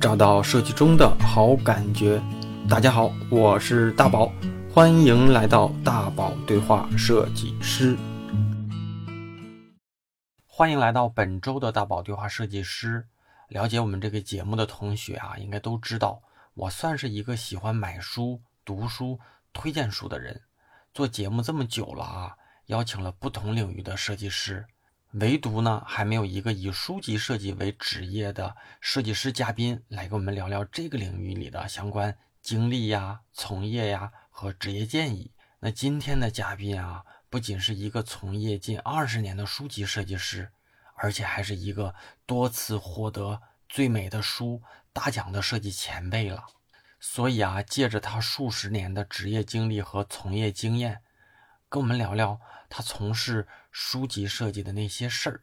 找到设计中的好感觉。大家好，我是大宝，欢迎来到大宝对话设计师。欢迎来到本周的大宝对话设计师。了解我们这个节目的同学啊，应该都知道，我算是一个喜欢买书、读书、推荐书的人。做节目这么久了啊，邀请了不同领域的设计师。唯独呢，还没有一个以书籍设计为职业的设计师嘉宾来跟我们聊聊这个领域里的相关经历呀、从业呀和职业建议。那今天的嘉宾啊，不仅是一个从业近二十年的书籍设计师，而且还是一个多次获得最美的书大奖的设计前辈了。所以啊，借着他数十年的职业经历和从业经验，跟我们聊聊他从事。书籍设计的那些事儿，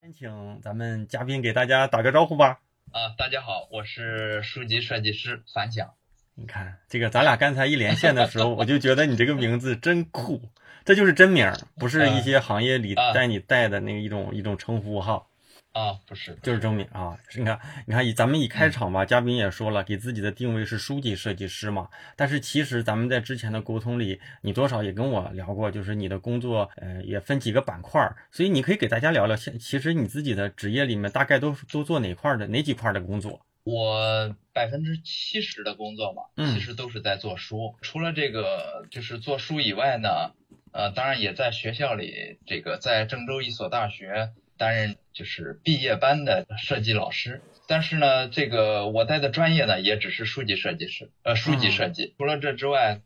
先请咱们嘉宾给大家打个招呼吧。啊，大家好，我是书籍设计师樊想。你看这个，咱俩刚才一连线的时候，我就觉得你这个名字真酷，这就是真名，不是一些行业里带你带的那个一种一种称呼哈。啊，不是，就是正面啊！你看，你看，以咱们一开场吧，嘉宾也说了，给自己的定位是书籍设计师嘛。但是其实咱们在之前的沟通里，你多少也跟我聊过，就是你的工作，呃，也分几个板块儿。所以你可以给大家聊聊，现其实你自己的职业里面大概都都做哪块的哪几块的工作？我百分之七十的工作嘛，其实都是在做书。除了这个就是做书以外呢，呃，当然也在学校里，这个在郑州一所大学。担任就是毕业班的设计老师，但是呢，这个我带的专业呢也只是书籍设计师，呃，书籍设计。除了这之外，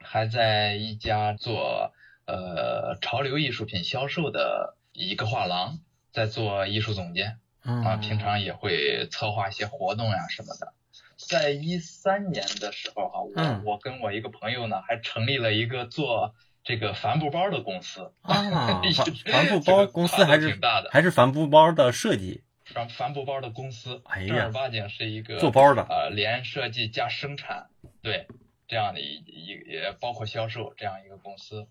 还在一家做呃潮流艺术品销售的一个画廊，在做艺术总监啊，平常也会策划一些活动呀什么的。在一三年的时候哈，我我跟我一个朋友呢，还成立了一个做。这个帆布包的公司啊，帆 布包公司还是挺大的，还是帆布包的设计。帆帆布包的公司，哎呀，正儿八经是一个做包的，呃，连设计加生产，对，这样的一一也包括销售这样一个公司。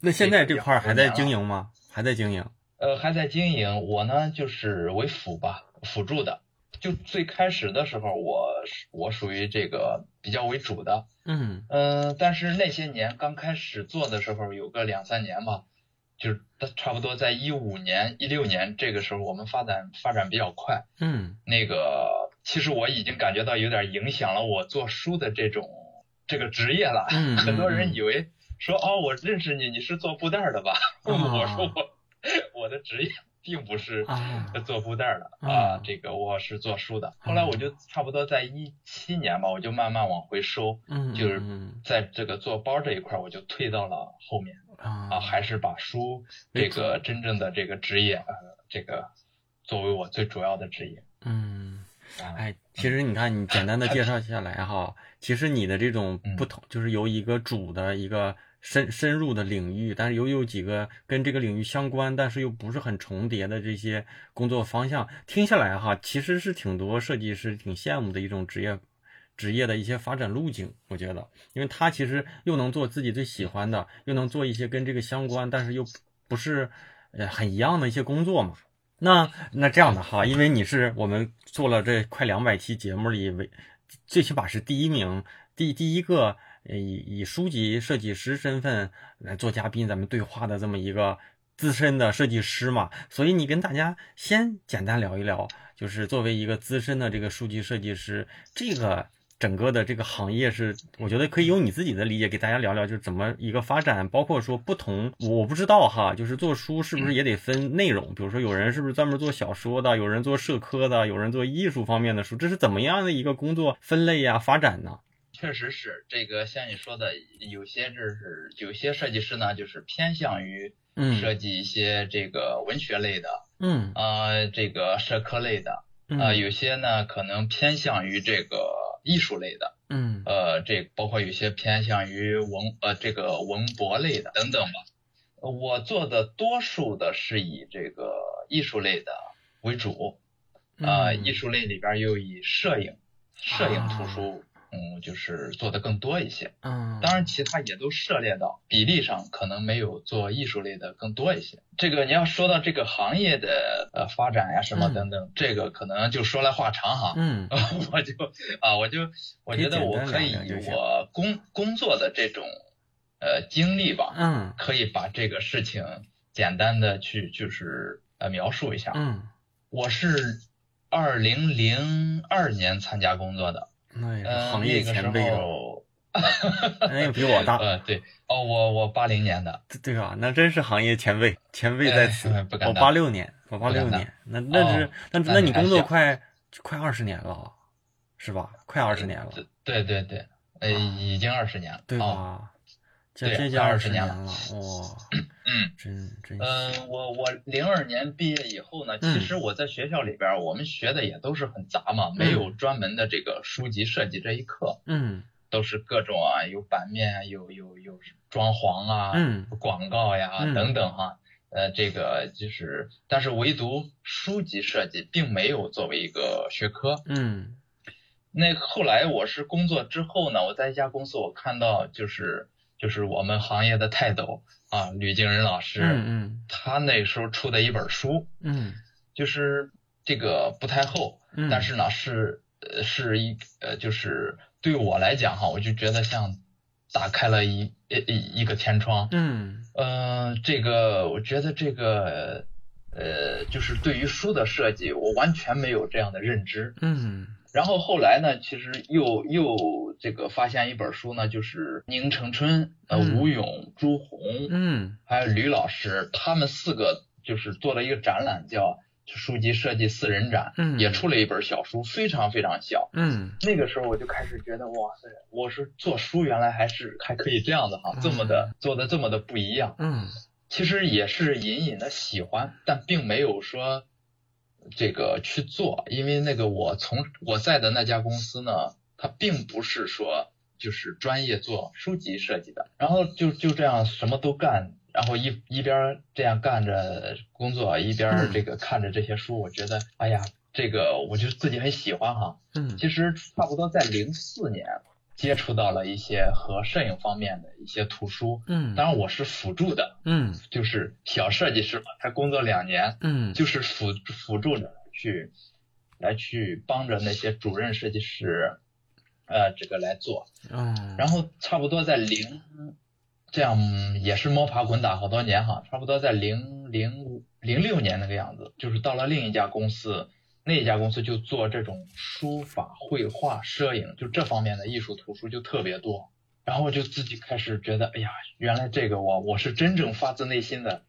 那现在这块还在经营吗？还在经营？呃，还在经营。我呢，就是为辅吧，辅助的。就最开始的时候，我我属于这个比较为主的，嗯。嗯，但是那些年刚开始做的时候，有个两三年吧，就是差不多在一五年、一六年这个时候，我们发展发展比较快，嗯，那个其实我已经感觉到有点影响了我做书的这种这个职业了，嗯，很多人以为说哦，我认识你，你是做布袋的吧？我说我 我的职业。并不是做布袋的啊，这个我是做书的。后来我就差不多在一七年吧，我就慢慢往回收，就是在这个做包这一块，我就退到了后面啊，还是把书这个真正的这个职业呃，这个作为我最主要的职业。嗯，哎，其实你看你简单的介绍下来哈，其实你的这种不同，就是由一个主的一个。深深入的领域，但是又有几个跟这个领域相关，但是又不是很重叠的这些工作方向，听下来哈，其实是挺多设计师挺羡慕的一种职业，职业的一些发展路径。我觉得，因为他其实又能做自己最喜欢的，又能做一些跟这个相关，但是又不是呃很一样的一些工作嘛。那那这样的哈，因为你是我们做了这快两百期节目里为最起码是第一名，第第一个。以以书籍设计师身份来做嘉宾，咱们对话的这么一个资深的设计师嘛，所以你跟大家先简单聊一聊，就是作为一个资深的这个书籍设计师，这个整个的这个行业是，我觉得可以用你自己的理解给大家聊聊，就是怎么一个发展，包括说不同，我不知道哈，就是做书是不是也得分内容，比如说有人是不是专门做小说的，有人做社科的，有人做艺术方面的书，这是怎么样的一个工作分类呀、发展呢？确实是这个，像你说的，有些就是有些设计师呢，就是偏向于设计一些这个文学类的，嗯啊，这个社科类的，啊，有些呢可能偏向于这个艺术类的，嗯呃，这包括有些偏向于文呃这个文博类的等等吧。我做的多数的是以这个艺术类的为主，啊，艺术类里边又以摄影、摄影图书。嗯，就是做的更多一些。嗯，当然其他也都涉猎到，比例上可能没有做艺术类的更多一些。这个你要说到这个行业的呃发展呀什么等等，这个可能就说来话长哈。嗯，我就啊，我就我觉得我可以以我工工作的这种呃经历吧，嗯，可以把这个事情简单的去就是呃描述一下。嗯，我是。二零零二年参加工作的，那也是行业前辈哦，那也比我大。呃，对，哦，我我八零年的，对啊，那真是行业前辈，前辈在此。我八六年，我八六年，那那是那那你工作快快二十年了，是吧？快二十年了。对对对，呃，已经二十年了，对吧？对，二十年了，哇，嗯，真 真。嗯，我我零二年毕业以后呢，其实我在学校里边，我们学的也都是很杂嘛，没有专门的这个书籍设计这一课，嗯，都是各种啊，有版面，有有有装潢啊，嗯，广告呀等等哈，呃，这个就是，但是唯独书籍设计并没有作为一个学科，嗯，那后来我是工作之后呢，我在一家公司，我看到就是。就是我们行业的泰斗啊，吕敬仁老师，嗯嗯，他那时候出的一本书，嗯，就是这个不太厚，嗯，但是呢是呃是一呃就是对我来讲哈，我就觉得像打开了一一一个天窗，嗯，呃，这个我觉得这个呃就是对于书的设计，我完全没有这样的认知，嗯。然后后来呢，其实又又这个发现一本书呢，就是宁成春、呃吴勇、朱红，嗯，还有吕老师，他们四个就是做了一个展览，叫书籍设计四人展，嗯，也出了一本小书，非常非常小，嗯，那个时候我就开始觉得，哇塞，我是做书原来还是还可以这样的哈，这么的做的这么的不一样，嗯，其实也是隐隐的喜欢，但并没有说。这个去做，因为那个我从我在的那家公司呢，它并不是说就是专业做书籍设计的，然后就就这样什么都干，然后一一边这样干着工作，一边这个看着这些书，我觉得哎呀，这个我就自己很喜欢哈。嗯，其实差不多在零四年。接触到了一些和摄影方面的一些图书，嗯，当然我是辅助的，嗯，就是小设计师嘛，才工作两年，嗯，就是辅辅助着去，来去帮着那些主任设计师，呃，这个来做，嗯，然后差不多在零，这样也是摸爬滚打好多年哈，差不多在零零零六年那个样子，就是到了另一家公司。那家公司就做这种书法、绘画、摄影，就这方面的艺术图书就特别多。然后我就自己开始觉得，哎呀，原来这个我我是真正发自内心的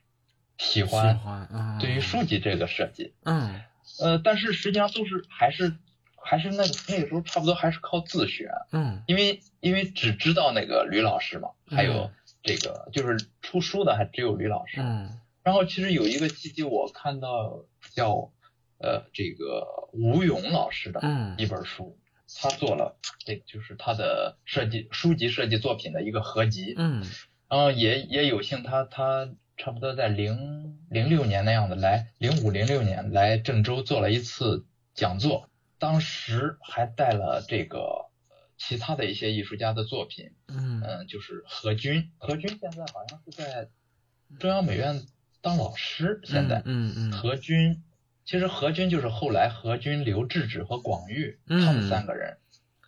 喜欢。喜欢。对于书籍这个设计。嗯。呃，但是实际上都是还是还是那个那个时候差不多还是靠自学。嗯。因为因为只知道那个吕老师嘛，还有这个就是出书的还只有吕老师。嗯。然后其实有一个契机，我看到叫。呃，这个吴勇老师的一本书，他做了这就是他的设计书籍设计作品的一个合集。嗯，然后也也有幸他他差不多在零零六年那样的来零五零六年来郑州做了一次讲座，当时还带了这个其他的一些艺术家的作品。嗯嗯，就是何军，何军现在好像是在中央美院当老师，现在嗯嗯何军。其实何军就是后来何军、刘志志和广玉他们三个人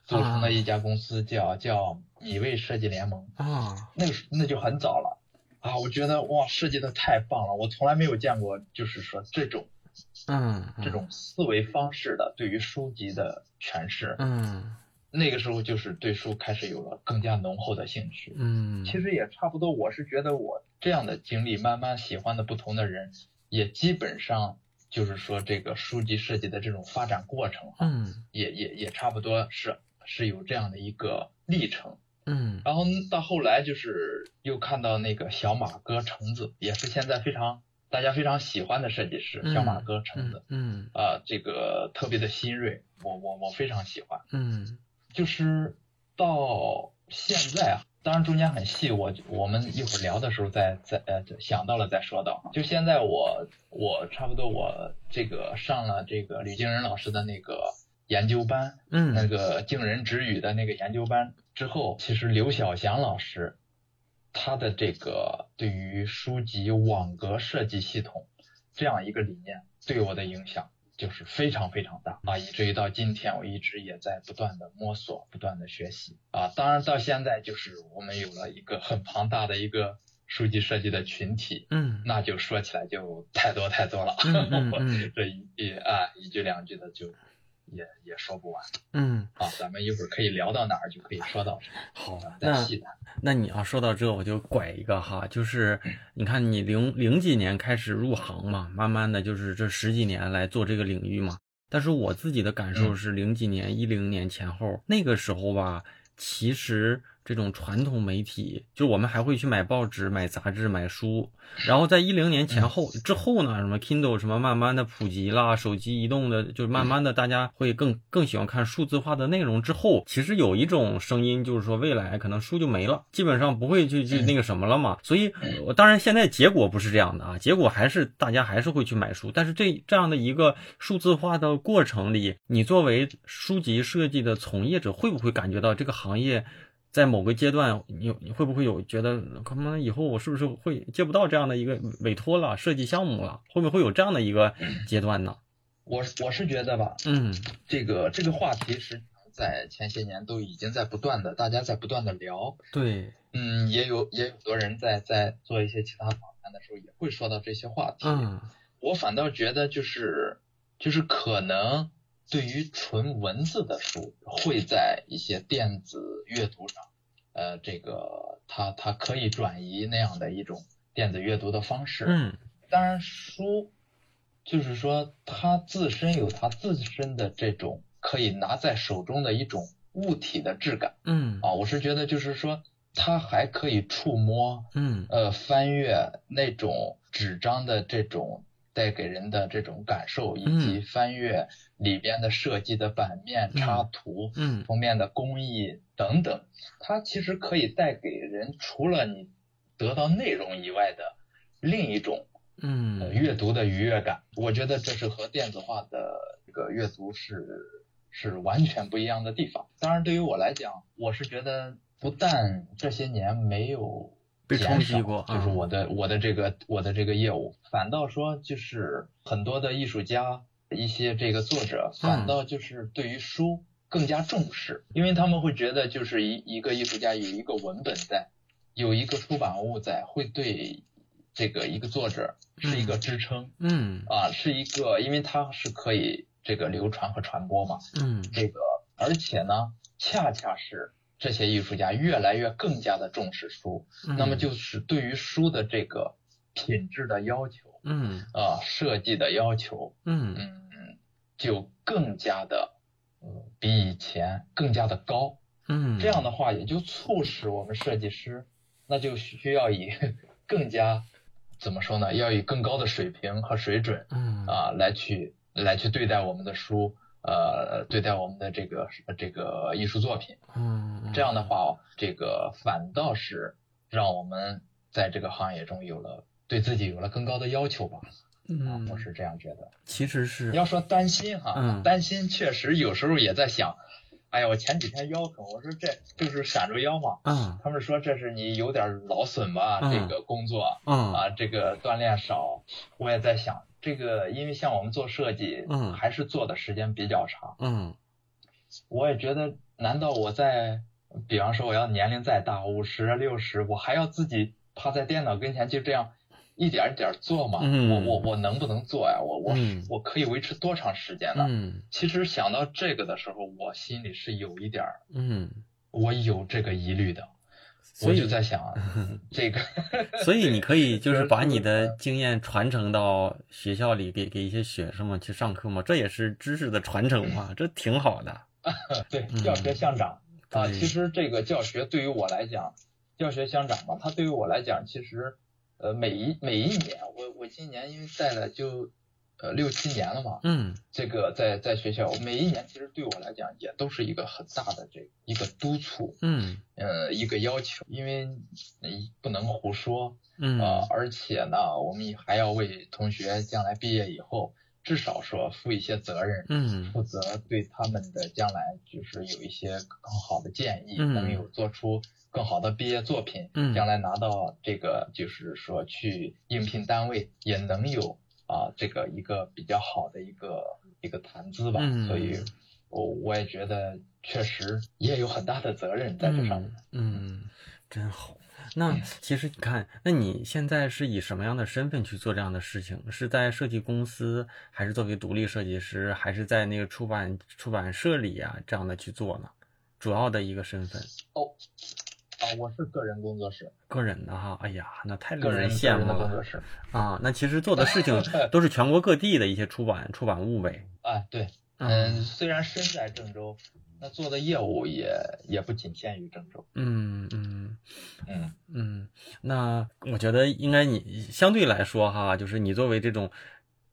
组成的一家公司，叫叫米味设计联盟啊。那个那就很早了啊，我觉得哇，设计的太棒了，我从来没有见过，就是说这种嗯这种思维方式的对于书籍的诠释。嗯，那个时候就是对书开始有了更加浓厚的兴趣。嗯，其实也差不多，我是觉得我这样的经历，慢慢喜欢的不同的人，也基本上。就是说，这个书籍设计的这种发展过程，嗯，也也也差不多是是有这样的一个历程，嗯，然后到后来就是又看到那个小马哥橙子，也是现在非常大家非常喜欢的设计师，小马哥橙子，嗯，啊，这个特别的新锐，我我我非常喜欢，嗯，就是到现在啊。当然中间很细，我我们一会儿聊的时候再再呃想到了再说到。就现在我我差不多我这个上了这个吕敬仁老师的那个研究班，嗯，那个敬人直语的那个研究班之后，其实刘晓祥老师他的这个对于书籍网格设计系统这样一个理念对我的影响就是非常非常大啊，以至于到今天我一直也在不断的摸索，不断的学习啊。当然到现在就是我们有了一个很庞大的一个书籍设计的群体，嗯，那就说起来就太多太多了，嗯嗯 这一一啊一句两句的就。也也说不完，嗯，好，咱们一会儿可以聊到哪儿就可以说到 好，再细谈。那你要说到这，我就拐一个哈，就是你看你零零几年开始入行嘛，慢慢的就是这十几年来做这个领域嘛，但是我自己的感受是零几年一零年前后那个时候吧，其实。这种传统媒体，就我们还会去买报纸、买杂志、买书，然后在一零年前后之后呢，什么 Kindle 什么慢慢的普及啦，手机移动的就是慢慢的大家会更更喜欢看数字化的内容之后，其实有一种声音就是说未来可能书就没了，基本上不会去去那个什么了嘛。所以，我当然现在结果不是这样的啊，结果还是大家还是会去买书，但是这这样的一个数字化的过程里，你作为书籍设计的从业者，会不会感觉到这个行业？在某个阶段，你你会不会有觉得可能以后我是不是会接不到这样的一个委托了设计项目了？会不会有这样的一个 阶段呢？我我是觉得吧，嗯，这个这个话题是在前些年都已经在不断的，大家在不断的聊。对，嗯，也有也有很多人在在做一些其他访谈的时候也会说到这些话题。嗯，我反倒觉得就是就是可能。对于纯文字的书，会在一些电子阅读上，呃，这个它它可以转移那样的一种电子阅读的方式。嗯，当然书就是说它自身有它自身的这种可以拿在手中的一种物体的质感。嗯，啊，我是觉得就是说它还可以触摸，嗯，呃，翻阅那种纸张的这种。带给人的这种感受，以及翻阅里边的设计的版面、插图、嗯，封面的工艺等等，它其实可以带给人除了你得到内容以外的另一种，嗯，阅读的愉悦感。我觉得这是和电子化的这个阅读是是完全不一样的地方。当然，对于我来讲，我是觉得不但这些年没有。被冲击过，就是我的我的这个我的这个业务，反倒说就是很多的艺术家一些这个作者，反倒就是对于书更加重视，因为他们会觉得就是一一个艺术家有一个文本在，有一个出版物在，会对这个一个作者是一个支撑，嗯。啊是一个，因为它是可以这个流传和传播嘛，嗯，这个而且呢，恰恰是。这些艺术家越来越更加的重视书，那么就是对于书的这个品质的要求，嗯啊设计的要求，嗯嗯嗯就更加的比以前更加的高，嗯这样的话也就促使我们设计师那就需要以 更加怎么说呢？要以更高的水平和水准，嗯啊来去来去对待我们的书。呃，对待我们的这个这个艺术作品，嗯，这样的话，这个反倒是让我们在这个行业中有了对自己有了更高的要求吧。嗯，我是这样觉得。其实是要说担心哈，嗯，担心确实有时候也在想，哎呀，我前几天腰疼，我说这就是闪着腰嘛。嗯，他们说这是你有点劳损吧，这个工作，嗯啊，这个锻炼少，我也在想。这个，因为像我们做设计，嗯，还是做的时间比较长，嗯，我也觉得，难道我在，比方说我要年龄再大，五十、六十，我还要自己趴在电脑跟前就这样一点一点做吗？嗯，我我我能不能做呀？我我我可以维持多长时间呢？嗯，其实想到这个的时候，我心里是有一点儿，嗯，我有这个疑虑的。我就在想这个，所以你可以就是把你的经验传承到学校里，给给一些学生们去上课嘛，这也是知识的传承嘛，这挺好的。对，教学相长啊，其实这个教学对于我来讲，教学相长嘛，它对于我来讲，其实呃每一每一年，我我今年因为带了就。呃，六七年了嘛，嗯，这个在在学校每一年其实对我来讲也都是一个很大的这一个督促，嗯，呃，一个要求，因为你不能胡说，嗯。啊，而且呢，我们还要为同学将来毕业以后至少说负一些责任，嗯，负责对他们的将来就是有一些更好的建议，嗯，能有做出更好的毕业作品，嗯，将来拿到这个就是说去应聘单位也能有啊这个一个比较好的一个一个谈资吧，嗯，所以我我也觉得确实也有很大的责任在这上面，嗯，真好。那其实你看，那你现在是以什么样的身份去做这样的事情？是在设计公司，还是作为独立设计师，还是在那个出版出版社里啊这样的去做呢？主要的一个身份哦，啊，我是个人工作室，个人的哈。哎呀，那太令人羡慕了。工作室啊，那其实做的事情 都是全国各地的一些出版出版物呗。啊，对，嗯，虽然身在郑州。那做的业务也也不仅限于郑州。嗯嗯嗯嗯，那我觉得应该你相对来说哈，就是你作为这种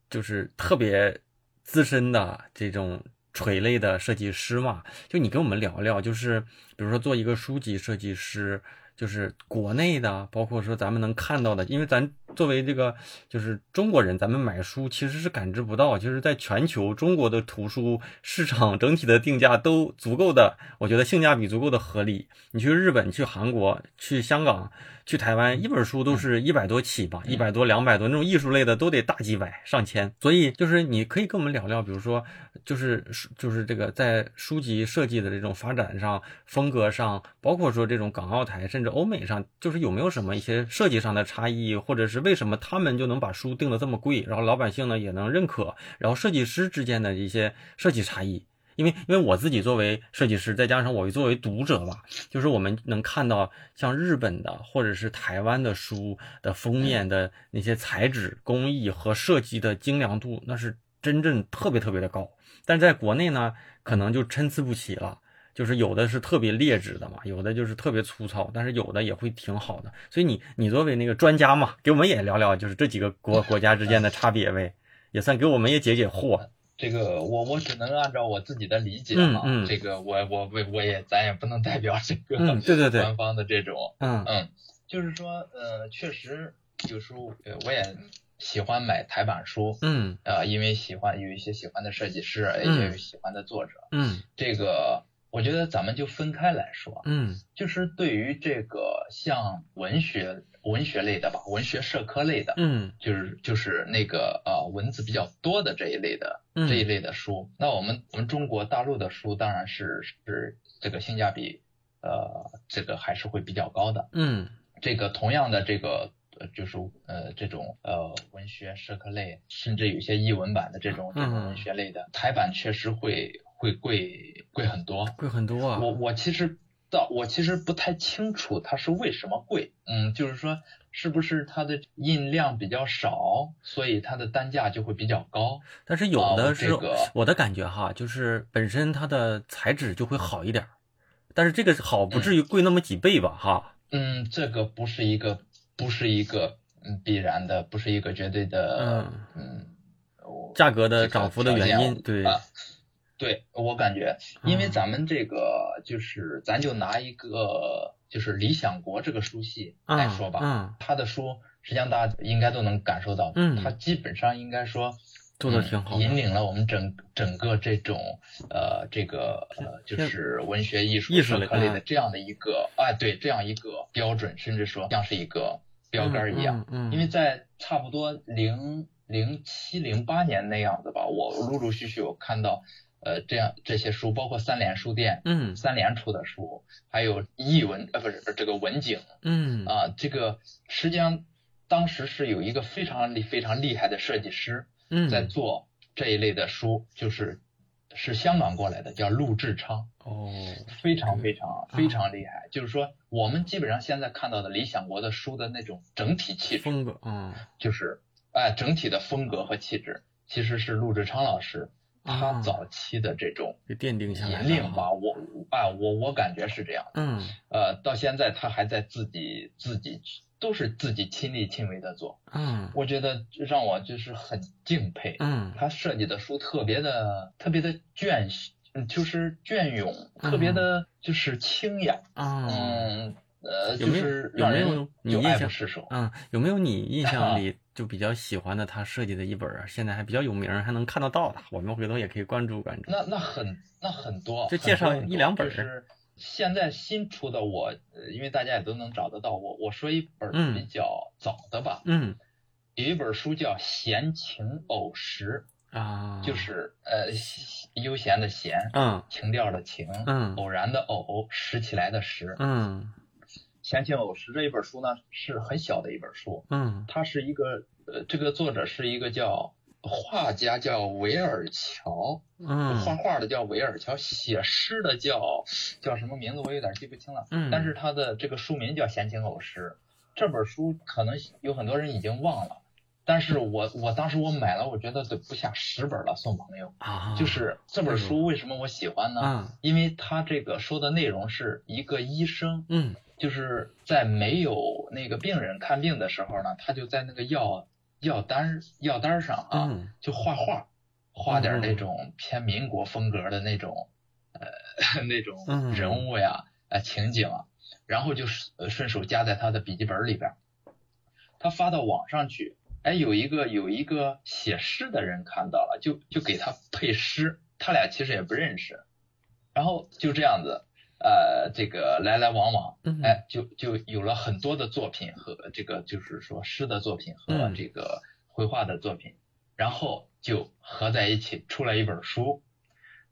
就是特别资深的这种垂类的设计师嘛，就你跟我们聊聊，就是比如说做一个书籍设计师。就是国内的，包括说咱们能看到的，因为咱作为这个就是中国人，咱们买书其实是感知不到，就是在全球中国的图书市场整体的定价都足够的，我觉得性价比足够的合理。你去日本、去韩国、去香港。去台湾一本书都是一百多起吧，一百多、两百多那种艺术类的都得大几百、上千。所以就是你可以跟我们聊聊，比如说就是就是这个在书籍设计的这种发展上、风格上，包括说这种港澳台甚至欧美上，就是有没有什么一些设计上的差异，或者是为什么他们就能把书定的这么贵，然后老百姓呢也能认可，然后设计师之间的一些设计差异。因为，因为我自己作为设计师，再加上我作为读者吧，就是我们能看到像日本的或者是台湾的书的封面的那些材质工艺和设计的精良度，那是真正特别特别的高。但在国内呢，可能就参差不齐了，就是有的是特别劣质的嘛，有的就是特别粗糙，但是有的也会挺好的。所以你，你作为那个专家嘛，给我们也聊聊，就是这几个国国家之间的差别呗，也算给我们也解解惑。这个我我只能按照我自己的理解啊，这个我我我我也咱也不能代表这个对对对官方的这种嗯嗯，就是说呃确实有时候我也喜欢买台版书嗯啊，因为喜欢有一些喜欢的设计师，也有喜欢的作者嗯，这个我觉得咱们就分开来说嗯，就是对于这个像文学。文学类的吧，文学社科类的，嗯，就是就是那个呃文字比较多的这一类的这一类的书。那我们我们中国大陆的书当然是是这个性价比呃这个还是会比较高的。嗯，这个同样的这个就是呃这种呃文学社科类，甚至有些译文版的这种这种文学类的台版确实会会贵贵很多，贵很多啊。我我其实。到我其实不太清楚它是为什么贵，嗯，就是说是不是它的印量比较少，所以它的单价就会比较高。但是有的是我的感觉哈，就是本身它的材质就会好一点，但是这个好不至于贵那么几倍吧，哈。嗯，这个不是一个不是一个嗯必然的，不是一个绝对的嗯嗯价格的涨幅的原因，对。对我感觉，因为咱们这个就是，咱就拿一个就是《理想国》这个书系来说吧，嗯，他的书实际上大家应该都能感受到，嗯，他基本上应该说做的挺好，引领了我们整整个这种呃这个呃就是文学艺术艺术类的这样的一个哎对这样一个标准，甚至说像是一个标杆一样，嗯，因为在差不多零零七零八年那样子吧，我陆陆续续我看到。呃，这样这些书，包括三联书店，嗯，三联出的书，还有译文，呃，不是这个文景，嗯，啊，这个实际上当时是有一个非常厉非常厉害的设计师，嗯，在做这一类的书，就是是香港过来的，叫陆志昌，哦，非常非常非常厉害，就是说我们基本上现在看到的理想国的书的那种整体气质风格，嗯，就是哎，整体的风格和气质，其实是陆志昌老师。他早期的这种奠定下引领吧，我啊，我我感觉是这样。嗯，呃，到现在他还在自己自己都是自己亲力亲为的做。嗯，我觉得让我就是很敬佩。嗯，他设计的书特别的特别的隽，就是隽永，特别的就是清雅。嗯，呃，就是有没有你印象？释手。嗯，有没有你印象里？就比较喜欢的他设计的一本，现在还比较有名，还能看得到的，我们回头也可以关注关注。那那很那很多，就介绍一两本。就是现在新出的，我因为大家也都能找得到，我我说一本比较早的吧。嗯。有一本书叫《闲情偶时》啊，就是呃悠闲的闲，嗯，情调的情，嗯，偶然的偶，拾起来的拾，嗯。闲情偶诗这一本书呢，是很小的一本书。嗯，它是一个呃，这个作者是一个叫画家，叫维尔乔。嗯，画画的叫维尔乔，写诗的叫叫什么名字？我有点记不清了。嗯，但是他的这个书名叫《闲情偶诗》。这本书可能有很多人已经忘了，但是我我当时我买了，我觉得得不下十本了，送朋友。啊，就是这本书为什么我喜欢呢？嗯，因为他这个说的内容是一个医生。嗯。就是在没有那个病人看病的时候呢，他就在那个药药单药单上啊，就画画，画点那种偏民国风格的那种呃 那种人物呀、呃情景啊，然后就顺手夹在他的笔记本里边。他发到网上去，哎，有一个有一个写诗的人看到了，就就给他配诗，他俩其实也不认识，然后就这样子。呃，这个来来往往，哎，就就有了很多的作品和这个就是说诗的作品和这个绘画的作品，然后就合在一起出了一本书。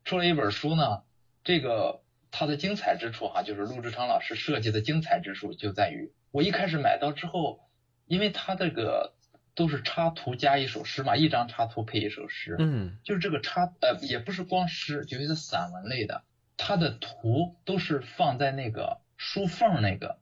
出了一本书呢，这个它的精彩之处哈，就是陆志昌老师设计的精彩之处就在于，我一开始买到之后，因为他这个都是插图加一首诗嘛，一张插图配一首诗，嗯，就是这个插呃也不是光诗，就是散文类的。它的图都是放在那个书缝那个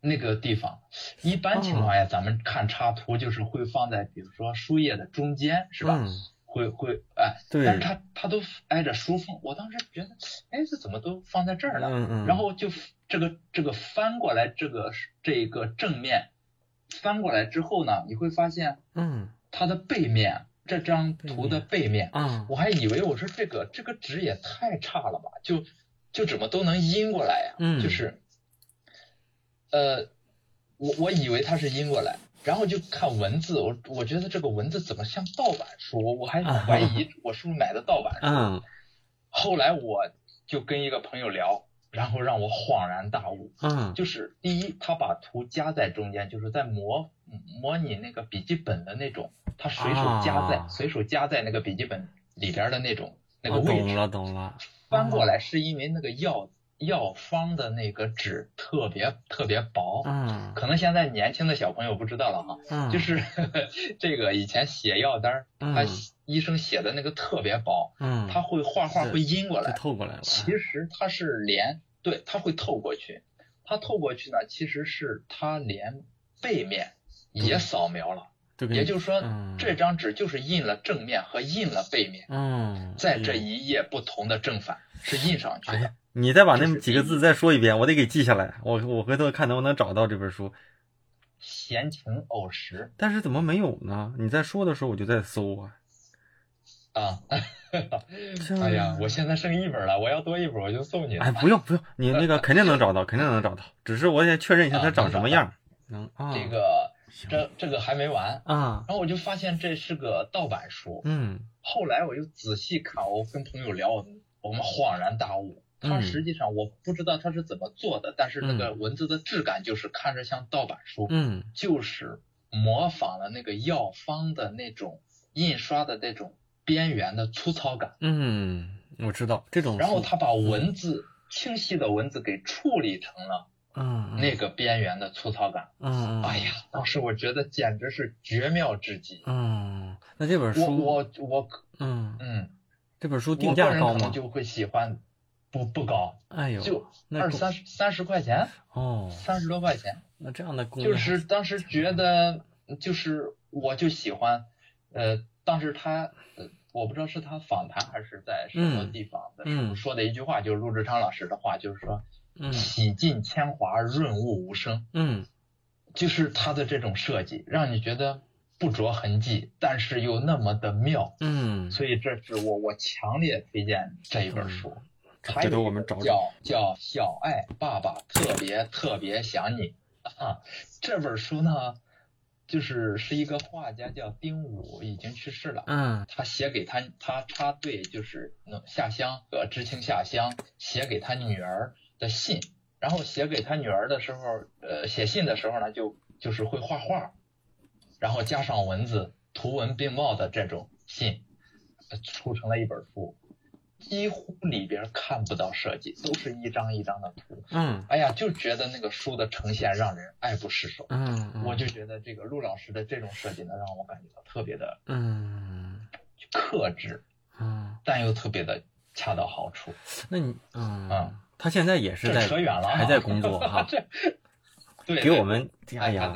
那个地方，一般情况下咱们看插图就是会放在比如说书页的中间，是吧？会会哎，但是他他都挨着书缝，我当时觉得，哎，这怎么都放在这儿了？嗯嗯。然后就这个这个翻过来，这个这个正面翻过来之后呢，你会发现，嗯，它的背面。这张图的背面，嗯，我还以为我说这个这个纸也太差了吧，就就怎么都能阴过来呀？嗯，就是，呃，我我以为它是阴过来，然后就看文字，我我觉得这个文字怎么像盗版书？我还怀疑 我是不是买的盗版书。嗯，后来我就跟一个朋友聊。然后让我恍然大悟，嗯，就是第一，他把图夹在中间，就是在模模拟那个笔记本的那种，他随手夹在随手夹在那个笔记本里边的那种那个位置。懂了懂了。翻过来是因为那个药药方的那个纸特别特别薄，嗯，可能现在年轻的小朋友不知道了哈，嗯，就是 这个以前写药单，他医生写的那个特别薄，嗯，他会画画会阴过来，透过来了。其实它是连，对，它会透过去，它透过去呢，其实是它连背面也扫描了，也就是说，这张纸就是印了正面和印了背面，嗯，在这一页不同的正反是印上去的。你再把那几个字再说一遍，我得给记下来，我我回头看能不能找到这本书。闲情偶时，但是怎么没有呢？你在说的时候我就在搜啊。啊，哎呀，我现在剩一本了，我要多一本我就送你。哎，不用不用，你那个肯定能找到，肯定能找到。只是我得确认一下它长什么样。能啊。这个这这个还没完啊。然后我就发现这是个盗版书。嗯。后来我就仔细看，我跟朋友聊，我们恍然大悟，它实际上我不知道它是怎么做的，但是那个文字的质感就是看着像盗版书。嗯。就是模仿了那个药方的那种印刷的那种。边缘的粗糙感，嗯，我知道这种。然后他把文字清晰的文字给处理成了，嗯，那个边缘的粗糙感，嗯，哎呀，当时我觉得简直是绝妙之极，嗯，那这本书，我我我，嗯嗯，这本书定价高吗？就会喜欢，不不高，哎呦，就二三十三十块钱，哦，三十多块钱，那这样的就是当时觉得，就是我就喜欢，呃，当时他。我不知道是他访谈还是在什么地方的时候说的一句话，就是陆志昌老师的话，就是说，洗尽铅华，润物无声。嗯，就是他的这种设计，让你觉得不着痕迹，但是又那么的妙。嗯，所以这是我我强烈推荐这一本书。值得我们找找。叫叫小爱爸爸特别特别想你啊！这本书呢。就是是一个画家叫丁武，已经去世了。嗯，他写给他他插队就是下乡呃知青下乡写给他女儿的信，然后写给他女儿的时候，呃写信的时候呢就就是会画画，然后加上文字，图文并茂的这种信，出成了一本书。几乎里边看不到设计，都是一张一张的图。嗯，哎呀，就觉得那个书的呈现让人爱不释手。嗯，我就觉得这个陆老师的这种设计呢，让我感觉到特别的嗯克制，嗯，但又特别的恰到好处。那你嗯，他现在也是在扯远了，还在工作哈。对，给我们哎呀，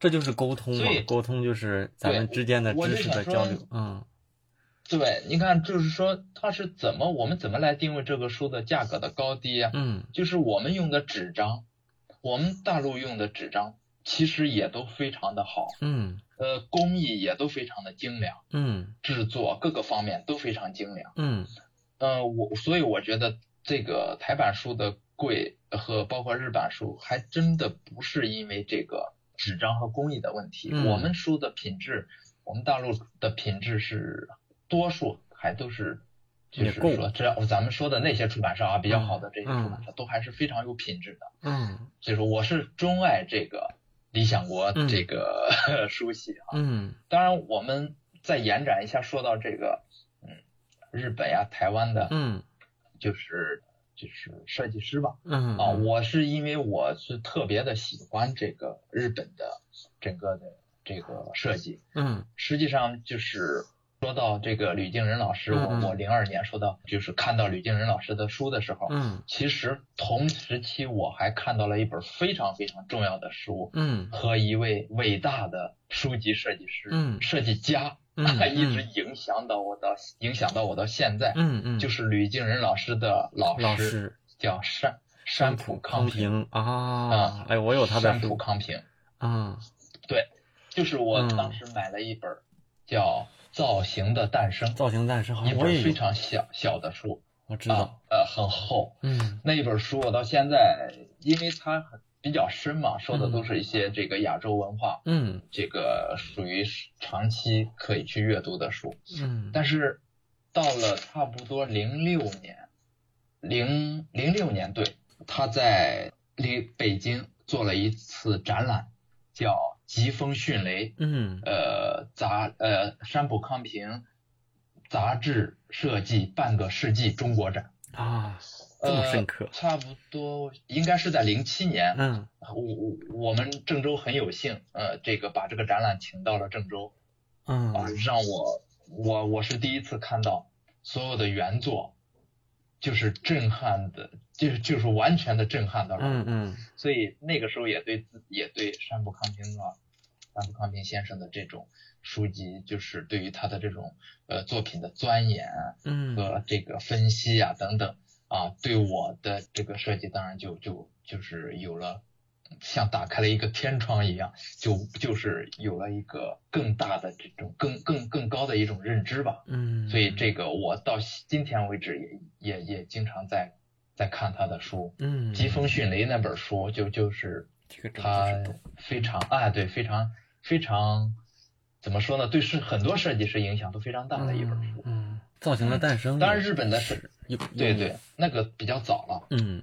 这就是沟通嘛，沟通就是咱们之间的知识的交流。嗯。对，你看，就是说，它是怎么，我们怎么来定位这个书的价格的高低啊？嗯，就是我们用的纸张，我们大陆用的纸张其实也都非常的好，嗯，呃，工艺也都非常的精良，嗯，制作各个方面都非常精良，嗯，呃，我所以我觉得这个台版书的贵和包括日版书，还真的不是因为这个纸张和工艺的问题，我们书的品质，我们大陆的品质是。多数还都是，就是说，只要咱们说的那些出版社啊，比较好的这些出版社，都还是非常有品质的。嗯，所以说我是钟爱这个理想国这个 书系啊。嗯，当然我们再延展一下，说到这个，嗯，日本呀、台湾的，嗯，就是就是设计师吧。嗯啊，我是因为我是特别的喜欢这个日本的整个的这个设计。嗯，实际上就是。说到这个吕敬仁老师，我我零二年说到就是看到吕敬仁老师的书的时候，嗯，其实同时期我还看到了一本非常非常重要的书，嗯，和一位伟大的书籍设计师，嗯，设计家，嗯，一直影响到我到影响到我到现在，嗯嗯，就是吕敬仁老师的老师叫山山浦康平。啊，哎，我有他的山浦康平，啊，对，就是我当时买了一本叫。造型的诞生，造型诞生，一本非常小小的书，我知道，呃，很厚，嗯，那一本书我到现在，因为它比较深嘛，说的都是一些这个亚洲文化，嗯，这个属于长期可以去阅读的书，嗯，但是到了差不多零六年，零零六年，对，他在离北京做了一次展览，叫。疾风迅雷，嗯，呃，杂呃山浦康平杂志设计半个世纪中国展啊，这么深刻，差不多应该是在零七年，嗯，我我我们郑州很有幸，呃，这个把这个展览请到了郑州，嗯，啊，让我我我是第一次看到所有的原作。就是震撼的，就是就是完全的震撼到了，嗯嗯，所以那个时候也对自也对山浦康平啊，山浦康平先生的这种书籍，就是对于他的这种呃作品的钻研，嗯，和这个分析啊等等啊，对我的这个设计当然就就就是有了。像打开了一个天窗一样，就就是有了一个更大的这种更更更高的一种认知吧。嗯，所以这个我到今天为止也也也经常在在看他的书。嗯，疾风迅雷那本书就就是他非常啊对非常非常怎么说呢？对是很多设计师影响都非常大的一本书。嗯，造型的诞生。当然日本的是对对那个比较早了。嗯。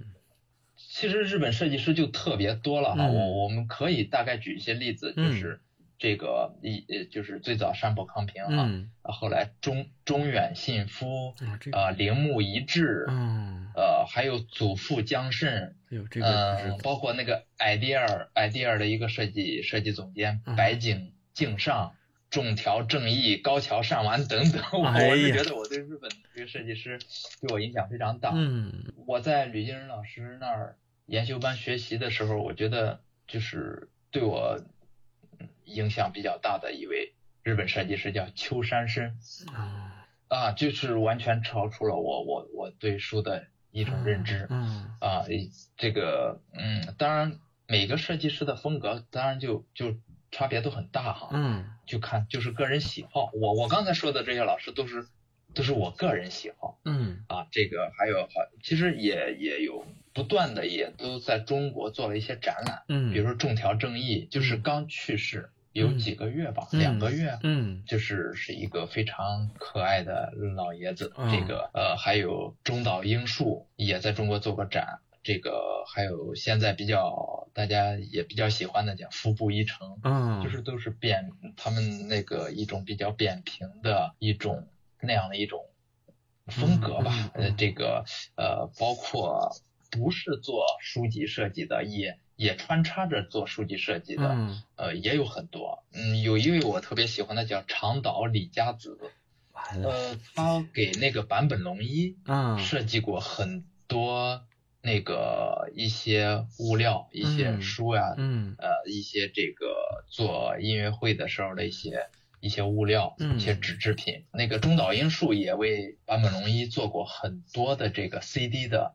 其实日本设计师就特别多了哈，我我们可以大概举一些例子，就是这个一呃就是最早山浦康平哈，后来中中远信夫啊铃木一志，嗯，呃还有祖父江慎，有这个包括那个 idea idea 的一个设计设计总监白井敬上。重条正义、高桥善丸等等，我是觉得我对日本这个设计师对我影响非常大。嗯，我在吕敬仁老师那儿研修班学习的时候，我觉得就是对我影响比较大的一位日本设计师叫秋山深啊，啊，就是完全超出了我我我对书的一种认知。嗯啊，这个嗯，当然每个设计师的风格当然就就。差别都很大哈，嗯，就看就是个人喜好。我我刚才说的这些老师都是都是我个人喜好，嗯啊，这个还有好，其实也也有不断的也都在中国做了一些展览，嗯，比如说中条正义，就是刚去世有几个月吧，两个月，嗯，就是是一个非常可爱的老爷子。这个呃，还有中岛英树也在中国做过展。这个还有现在比较大家也比较喜欢的叫服部一成，嗯，就是都是扁，他们那个一种比较扁平的一种那样的一种风格吧。呃，这个呃，包括不是做书籍设计的，也也穿插着做书籍设计的，呃，也有很多。嗯，有一位我特别喜欢的叫长岛李佳子，呃，他给那个坂本龙一设计过很多。那个一些物料、一些书呀，嗯，呃，一些这个做音乐会的时候的一些一些物料，一些纸制品。那个中岛英树也为坂本龙一做过很多的这个 CD 的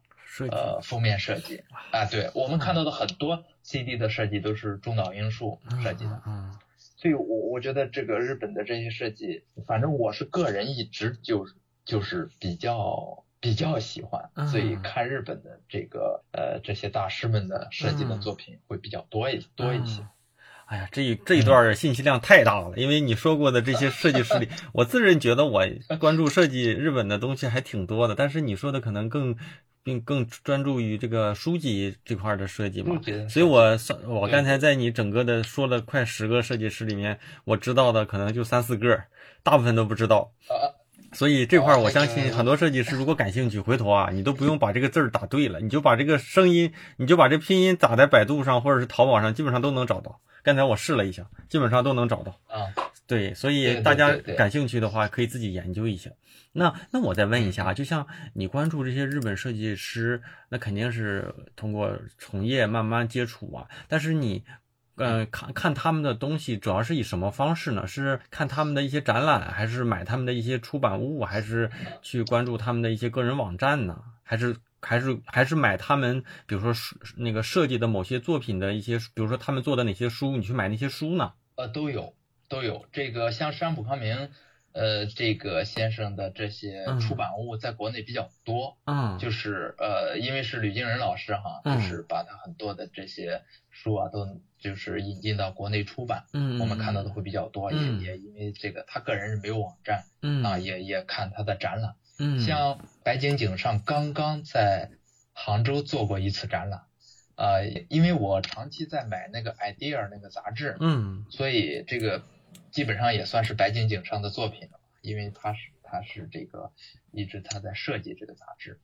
呃封面设计啊。对我们看到的很多 CD 的设计都是中岛英树设计的。嗯，所以我我觉得这个日本的这些设计，反正我是个人一直就是就是比较。比较喜欢，所以看日本的这个呃这些大师们的设计的作品会比较多一多一些。哎呀，这一这一段信息量太大了，因为你说过的这些设计师里，我自认觉得我关注设计日本的东西还挺多的，但是你说的可能更并更专注于这个书籍这块的设计嘛。所以我算我刚才在你整个的说了快十个设计师里面，我知道的可能就三四个，大部分都不知道。所以这块儿，我相信很多设计师如果感兴趣，回头啊，你都不用把这个字儿打对了，你就把这个声音，你就把这拼音打在百度上或者是淘宝上，基本上都能找到。刚才我试了一下，基本上都能找到。啊，对，所以大家感兴趣的话，可以自己研究一下。那那我再问一下啊，就像你关注这些日本设计师，那肯定是通过从业慢慢接触啊，但是你。嗯，看看他们的东西主要是以什么方式呢？是看他们的一些展览，还是买他们的一些出版物，还是去关注他们的一些个人网站呢？还是还是还是买他们，比如说那个设计的某些作品的一些，比如说他们做的哪些书，你去买那些书呢？呃，都有都有。这个像山浦康明。呃，这个先生的这些出版物在国内比较多，嗯，就是呃，因为是吕敬仁老师哈，就是把他很多的这些书啊，都就是引进到国内出版，嗯，我们看到的会比较多，也也因为这个他个人是没有网站，嗯啊，也也看他的展览，嗯，像白井井上刚刚在杭州做过一次展览，啊，因为我长期在买那个 idea 那个杂志，嗯，所以这个。基本上也算是白井井上的作品了，因为他是他是这个一直他在设计这个杂志，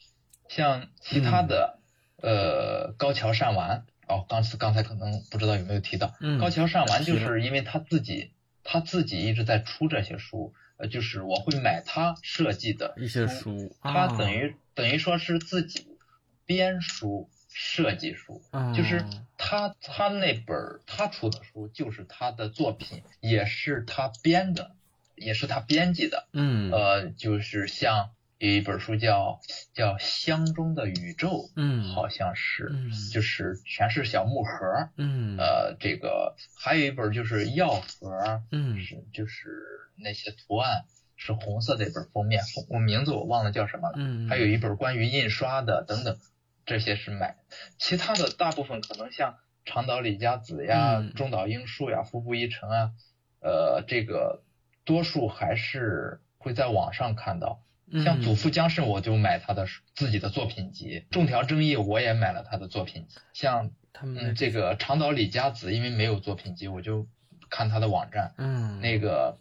像其他的呃高桥善丸哦，刚刚才可能不知道有没有提到，高桥善丸就是因为他自己他自己一直在出这些书，呃，就是我会买他设计的一些书，他等于等于说是自己编书。设计书，就是他他那本他出的书，就是他的作品，也是他编的，也是他编辑的。嗯，呃，就是像有一本书叫叫《箱中的宇宙》，嗯，好像是，就是全是小木盒。嗯，呃，这个还有一本就是药盒，嗯，是就是那些图案是红色的一本封面，我名字我忘了叫什么了。嗯，还有一本关于印刷的等等。这些是买，其他的大部分可能像长岛李佳子呀、中岛英树呀、服部一成啊，呃，这个多数还是会在网上看到。像祖父江胜，我就买他的自己的作品集；中条正义，我也买了他的作品集。像他们这个长岛李佳子，因为没有作品集，我就看他的网站。嗯，那个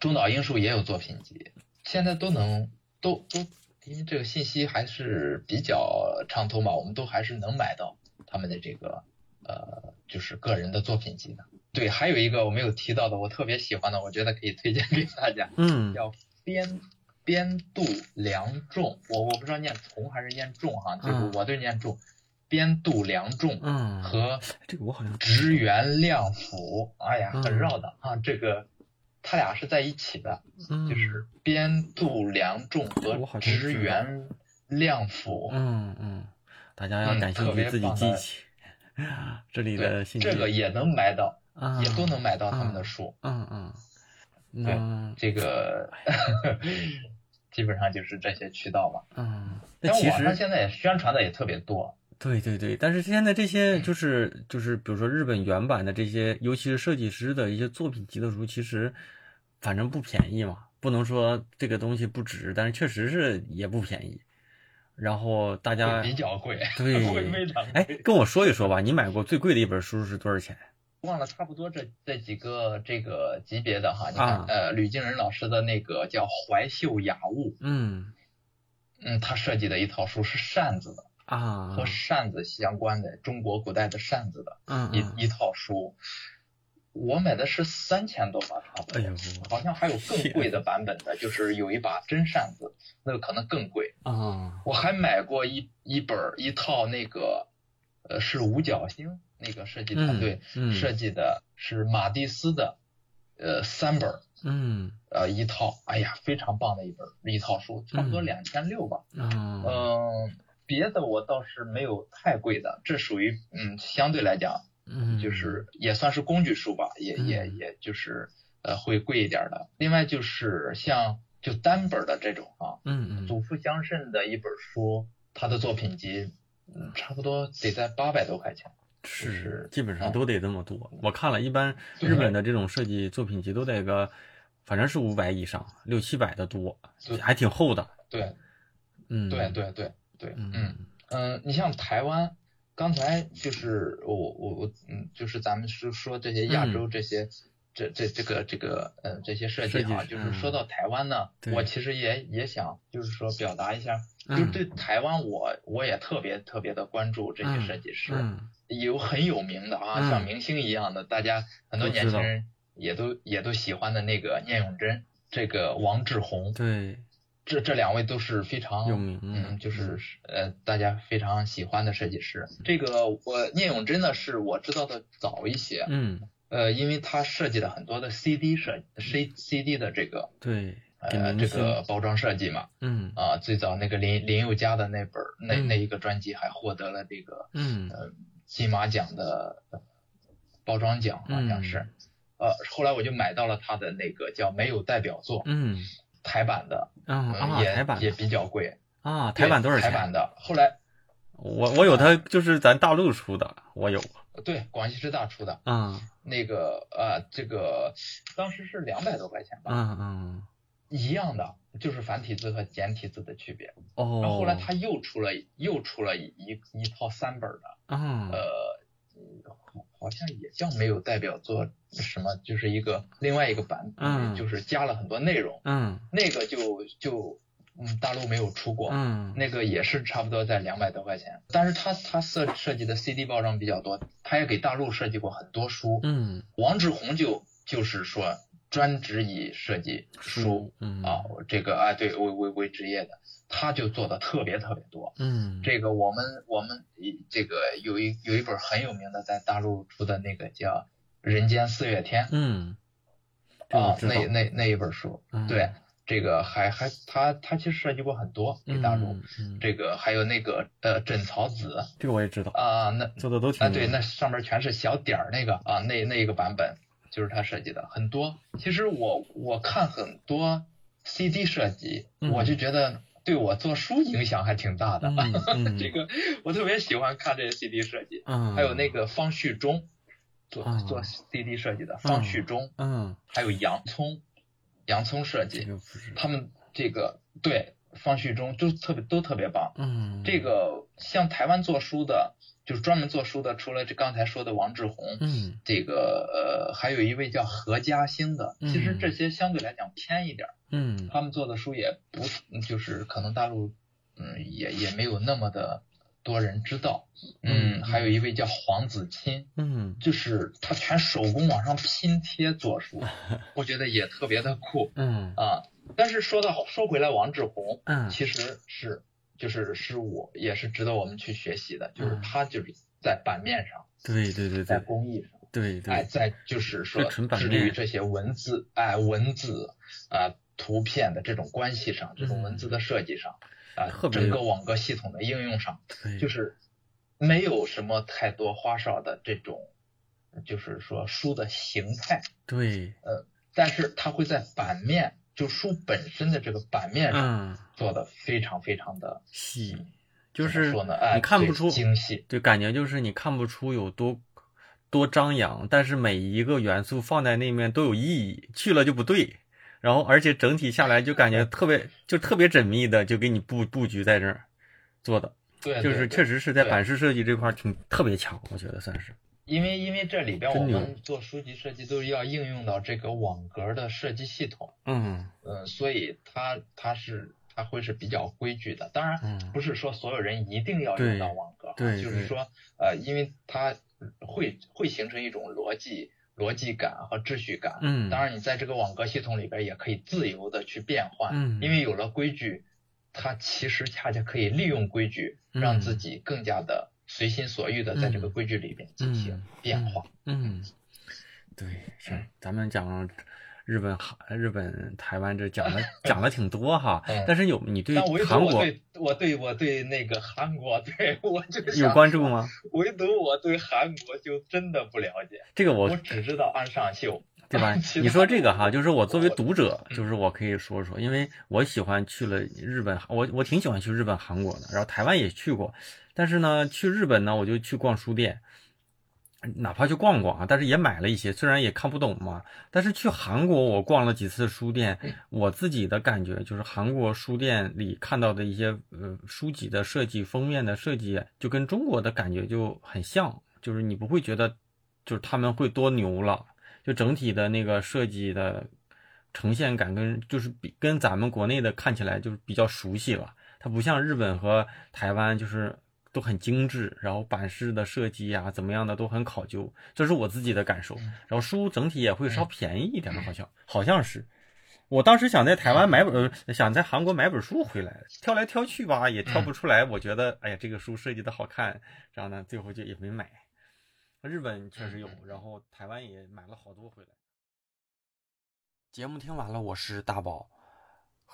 中岛英树也有作品集，现在都能都都。因为这个信息还是比较畅通嘛，我们都还是能买到他们的这个呃，就是个人的作品集的。对，还有一个我没有提到的，我特别喜欢的，我觉得可以推荐给大家。嗯。叫边边度良重，我我不知道念从还是念重哈，就是我对念重。边度良重。嗯。和这个我好像。直原亮辅，哎呀，很绕的啊，这个。他俩是在一起的，就是边度良重和直原亮辅。嗯嗯，大家要感兴趣自己记起这里的信息。这个也能买到，也都能买到他们的书。嗯嗯，对，这个 基本上就是这些渠道嘛。嗯，但网上现在也宣传的也特别多。对对对，但是现在这些就是就是比如说日本原版的这些，尤其是设计师的一些作品集的书，其实反正不便宜嘛，不能说这个东西不值，但是确实是也不便宜。然后大家比较贵，对，哎，跟我说一说吧，你买过最贵的一本书是多少钱？忘了，差不多这这几个这个级别的哈，你看，呃，吕敬仁老师的那个叫《怀秀雅物》，嗯嗯，他设计的一套书是扇子的啊，和扇子相关的中国古代的扇子的一一套书。我买的是三千多吧，差不多。好像还有更贵的版本的，就是有一把真扇子，那个可能更贵啊。我还买过一一本一套那个，呃，是五角星那个设计团队设计的，是马蒂斯的，呃，三本，嗯，呃，一套，哎呀，非常棒的一本一套书，差不多两千六吧。嗯，别的我倒是没有太贵的，这属于嗯，相对来讲。嗯，就是也算是工具书吧，也也也就是呃会贵一点的。另外就是像就单本的这种啊，嗯嗯，祖父相慎的一本书，他的作品集，嗯，差不多得在八百多块钱。是，基本上都得这么多。我看了一般日本的这种设计作品集都得个，反正是五百以上，六七百的多，还挺厚的。对，嗯，对对对对，嗯嗯，你像台湾。刚才就是我我我嗯，就是咱们是说这些亚洲这些这这这个这个呃这些设计哈，就是说到台湾呢，我其实也也想就是说表达一下，就是对台湾我我也特别特别的关注这些设计师，有很有名的啊，像明星一样的，大家很多年轻人也都也都喜欢的那个聂永真，这个王志宏，对。这这两位都是非常有名，嗯，就是呃大家非常喜欢的设计师。这个我聂永真呢是我知道的早一些，嗯，呃，因为他设计了很多的 CD 设 C CD 的这个对，呃这个包装设计嘛，嗯啊最早那个林林宥嘉的那本那那一个专辑还获得了这个嗯呃金马奖的包装奖好像是，呃后来我就买到了他的那个叫没有代表作，嗯。台版的，嗯也台版也比较贵啊，台版多少钱？台版的，后来我我有它，就是咱大陆出的，我有。对，广西师大出的，嗯，那个呃，这个当时是两百多块钱吧，嗯嗯，一样的，就是繁体字和简体字的区别。哦，然后后来他又出了又出了一一套三本的，嗯，呃。好像也叫没有代表作什么，就是一个另外一个版，嗯，就是加了很多内容，嗯，那个就就嗯大陆没有出过，嗯，那个也是差不多在两百多块钱，但是他他设设计的 CD 包装比较多，他也给大陆设计过很多书，嗯，王志宏就就是说专职以设计书，嗯。啊这个啊对为为为职业的。他就做的特别特别多，嗯，这个我们我们这个有一有一本很有名的在大陆出的那个叫《人间四月天》，嗯，啊，那那那一本书，对，这个还还他他其实设计过很多给大陆，这个还有那个呃枕草子，这个我也知道啊，那做的都挺啊对，那上面全是小点儿那个啊，那那一个版本就是他设计的很多。其实我我看很多 CD 设计，我就觉得。对我做书影响还挺大的，这个我特别喜欢看这些 CD 设计，还有那个方旭中做做 CD 设计的方旭中，嗯，还有洋葱，洋葱设计，他们这个对方旭中都特别都特别棒，嗯，这个像台湾做书的，就是专门做书的，除了这刚才说的王志宏，嗯，这个呃还有一位叫何嘉兴的，其实这些相对来讲偏一点。嗯，他们做的书也不就是可能大陆，嗯，也也没有那么的多人知道。嗯，还有一位叫黄子钦，嗯，就是他全手工往上拼贴做书，我觉得也特别的酷。嗯啊，但是说到说回来，王志宏，嗯，其实是就是是我也是值得我们去学习的，就是他就是在版面上，对对对，在工艺上，对对，哎，在就是说致力于这些文字，哎，文字啊。图片的这种关系上，这种文字的设计上，啊，整个网格系统的应用上，就是没有什么太多花哨的这种，就是说书的形态，对，呃，但是它会在版面，就书本身的这个版面上做的非常非常的细，就是你看不出精细，对，感觉就是你看不出有多多张扬，但是每一个元素放在那面都有意义，去了就不对。然后而且整体下来就感觉特别就特别缜密的就给你布布局在这儿做的，对，就是确实是在版式设计这块挺特别强，我觉得算是。因为因为这里边我们做书籍设计都是要应用到这个网格的设计系统，嗯呃，所以它它是它会是比较规矩的。当然不是说所有人一定要用到网格，对，就是说呃，因为它会会形成一种逻辑逻辑感和秩序感。嗯，当然你在这个网格系统里边也可以自由的去变换，嗯，因为有了规矩，它其实恰恰可以利用规矩让自己更加的。随心所欲的在这个规矩里边进行变化。嗯，对，行，咱们讲日本、韩、日本、台湾这讲的 讲的挺多哈。但是有你对韩国，我对我对那个韩国，对我就有关注吗？唯独我对韩国就真的不了解。这个我我只知道安上秀，对吧？你说这个哈，就是我作为读者，就是我可以说说，因为我喜欢去了日本，我我挺喜欢去日本、韩国的，然后台湾也去过。但是呢，去日本呢，我就去逛书店，哪怕去逛逛啊，但是也买了一些，虽然也看不懂嘛。但是去韩国，我逛了几次书店，我自己的感觉就是韩国书店里看到的一些呃书籍的设计、封面的设计，就跟中国的感觉就很像，就是你不会觉得就是他们会多牛了，就整体的那个设计的呈现感跟就是比跟咱们国内的看起来就是比较熟悉了，它不像日本和台湾就是。都很精致，然后版式的设计呀，怎么样的都很考究，这是我自己的感受。然后书整体也会稍便宜一点的，好像好像是。我当时想在台湾买本，想在韩国买本书回来，挑来挑去吧，也挑不出来。我觉得，哎呀，这个书设计的好看，然后呢，最后就也没买。日本确实有，然后台湾也买了好多回来。节目听完了，我是大宝。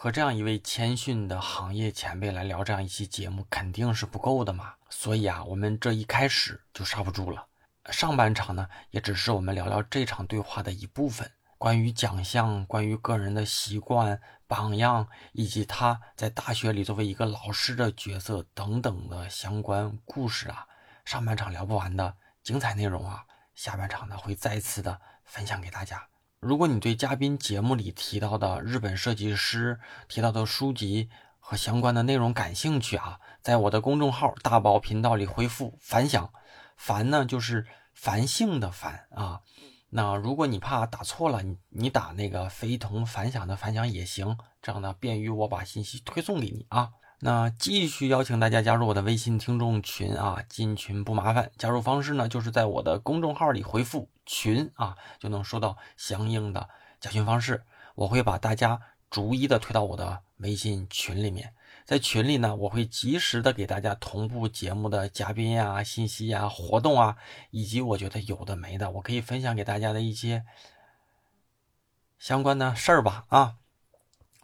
和这样一位谦逊的行业前辈来聊这样一期节目，肯定是不够的嘛。所以啊，我们这一开始就刹不住了。上半场呢，也只是我们聊聊这场对话的一部分，关于奖项、关于个人的习惯、榜样，以及他在大学里作为一个老师的角色等等的相关故事啊。上半场聊不完的精彩内容啊，下半场呢会再次的分享给大家。如果你对嘉宾节目里提到的日本设计师提到的书籍和相关的内容感兴趣啊，在我的公众号大宝频道里回复“反响”，繁呢就是繁性的繁啊。那如果你怕打错了，你你打那个非同凡响的反响也行，这样呢便于我把信息推送给你啊。那继续邀请大家加入我的微信听众群啊，进群不麻烦，加入方式呢就是在我的公众号里回复“群”啊，就能收到相应的加群方式。我会把大家逐一的推到我的微信群里面，在群里呢，我会及时的给大家同步节目的嘉宾呀、信息呀、活动啊，以及我觉得有的没的，我可以分享给大家的一些相关的事儿吧啊。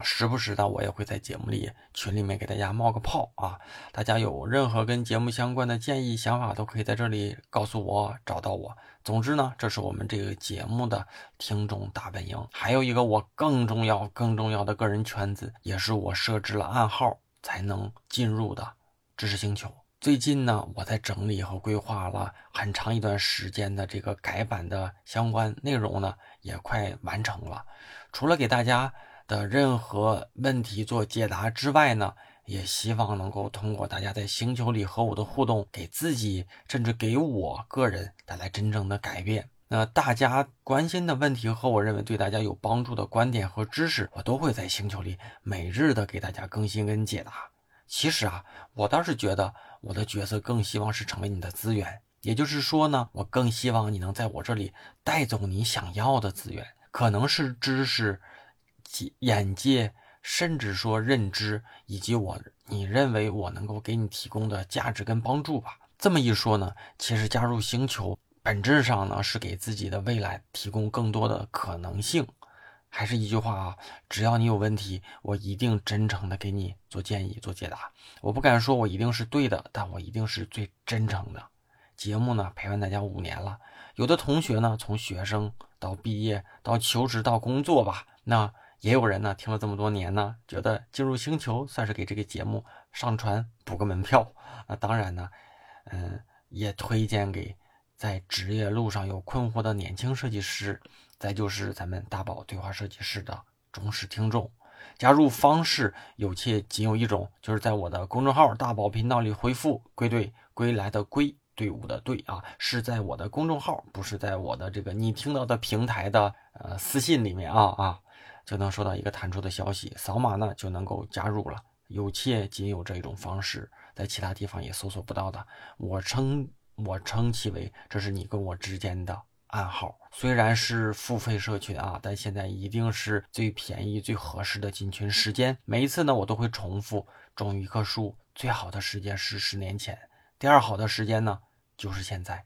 时不时的，我也会在节目里群里面给大家冒个泡啊！大家有任何跟节目相关的建议、想法，都可以在这里告诉我，找到我。总之呢，这是我们这个节目的听众大本营。还有一个我更重要、更重要的个人圈子，也是我设置了暗号才能进入的知识星球。最近呢，我在整理和规划了很长一段时间的这个改版的相关内容呢，也快完成了。除了给大家。的任何问题做解答之外呢，也希望能够通过大家在星球里和我的互动，给自己甚至给我个人带来真正的改变。那大家关心的问题和我认为对大家有帮助的观点和知识，我都会在星球里每日的给大家更新跟解答。其实啊，我倒是觉得我的角色更希望是成为你的资源，也就是说呢，我更希望你能在我这里带走你想要的资源，可能是知识。眼界，甚至说认知，以及我你认为我能够给你提供的价值跟帮助吧。这么一说呢，其实加入星球本质上呢是给自己的未来提供更多的可能性。还是一句话啊，只要你有问题，我一定真诚的给你做建议、做解答。我不敢说我一定是对的，但我一定是最真诚的。节目呢陪伴大家五年了，有的同学呢从学生到毕业到求职到工作吧，那。也有人呢听了这么多年呢，觉得进入星球算是给这个节目上传补个门票。那当然呢，嗯，也推荐给在职业路上有困惑的年轻设计师，再就是咱们大宝对话设计师的忠实听众。加入方式有且仅有一种，就是在我的公众号“大宝频道”里回复“归队归来的归队伍的队”啊，是在我的公众号，不是在我的这个你听到的平台的呃私信里面啊啊，就能收到一个弹出的消息，扫码呢就能够加入了。有且仅有这一种方式，在其他地方也搜索不到的。我称我称其为这是你跟我之间的。暗号虽然是付费社群啊，但现在一定是最便宜、最合适的进群时间。每一次呢，我都会重复：种一棵树最好的时间是十年前，第二好的时间呢就是现在。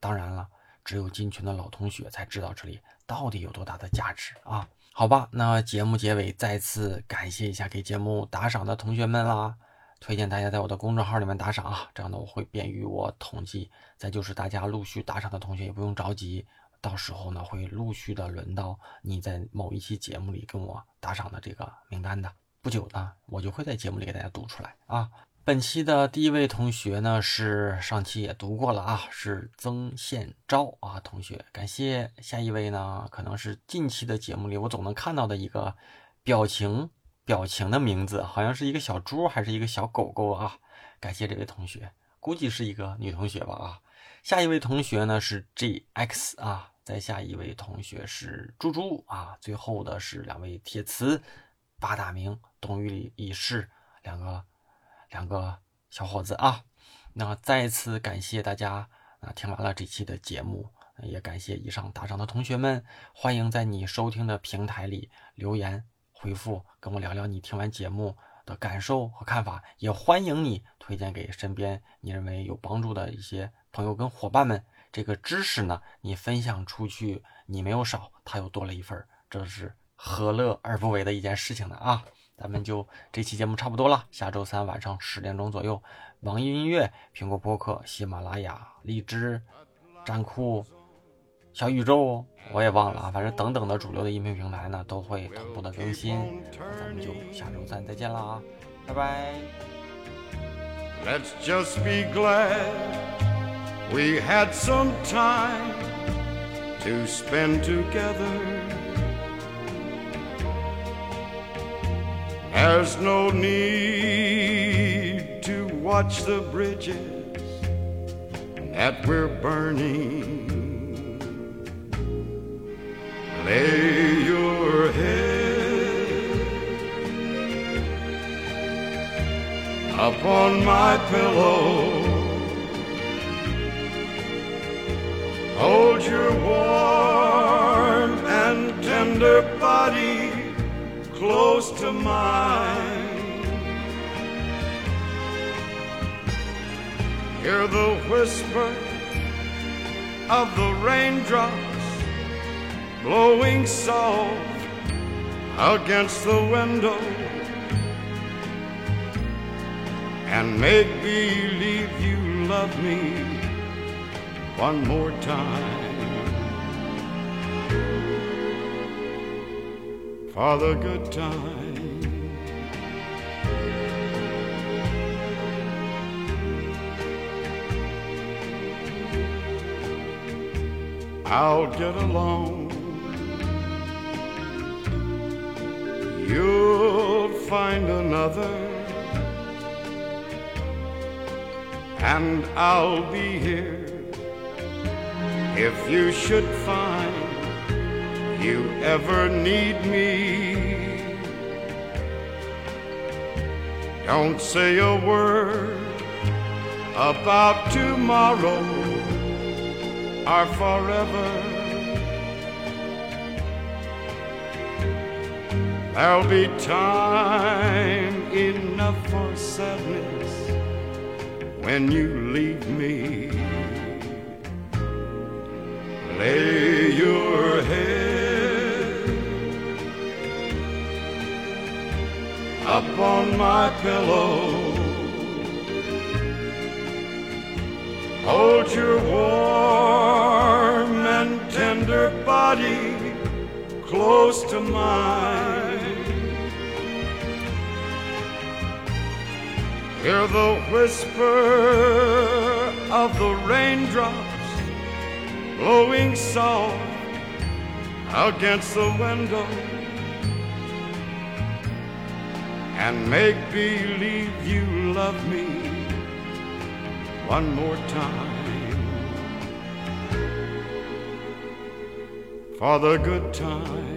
当然了，只有进群的老同学才知道这里到底有多大的价值啊！好吧，那节目结尾再次感谢一下给节目打赏的同学们啦。推荐大家在我的公众号里面打赏啊，这样呢我会便于我统计。再就是大家陆续打赏的同学也不用着急，到时候呢会陆续的轮到你在某一期节目里跟我打赏的这个名单的。不久呢，我就会在节目里给大家读出来啊。本期的第一位同学呢是上期也读过了啊，是曾宪昭啊同学，感谢。下一位呢可能是近期的节目里我总能看到的一个表情。表情的名字好像是一个小猪还是一个小狗狗啊？感谢这位同学，估计是一个女同学吧啊。下一位同学呢是 GX 啊，再下一位同学是猪猪啊，最后的是两位铁瓷八大名东隅已逝两个两个小伙子啊。那再次感谢大家啊，听完了这期的节目，也感谢以上打赏的同学们，欢迎在你收听的平台里留言。回复跟我聊聊你听完节目的感受和看法，也欢迎你推荐给身边你认为有帮助的一些朋友跟伙伴们。这个知识呢，你分享出去，你没有少，他又多了一份，这是何乐而不为的一件事情呢啊！咱们就这期节目差不多了，下周三晚上十点钟左右，网易音乐、苹果播客、喜马拉雅、荔枝、站酷。小宇宙，我也忘了啊，反正等等的主流的音频平台呢都会同步的更新，那咱们就下周三再见啦，拜拜。Let's just be glad we had some time to spend together. There's no need to watch the bridges that we're burning. Lay your head upon my pillow. Hold your warm and tender body close to mine. Hear the whisper of the raindrops blowing soft against the window and make believe you love me one more time for the good time. I'll get along you'll find another, and I'll be here if you should find you ever need me. Don't say a word about tomorrow or forever. There'll be time enough for sadness when you leave me. Lay your head up on my pillow. Hold your warm and tender body close to mine. Hear the whisper of the raindrops blowing soft against the window. And make believe you love me one more time. For the good time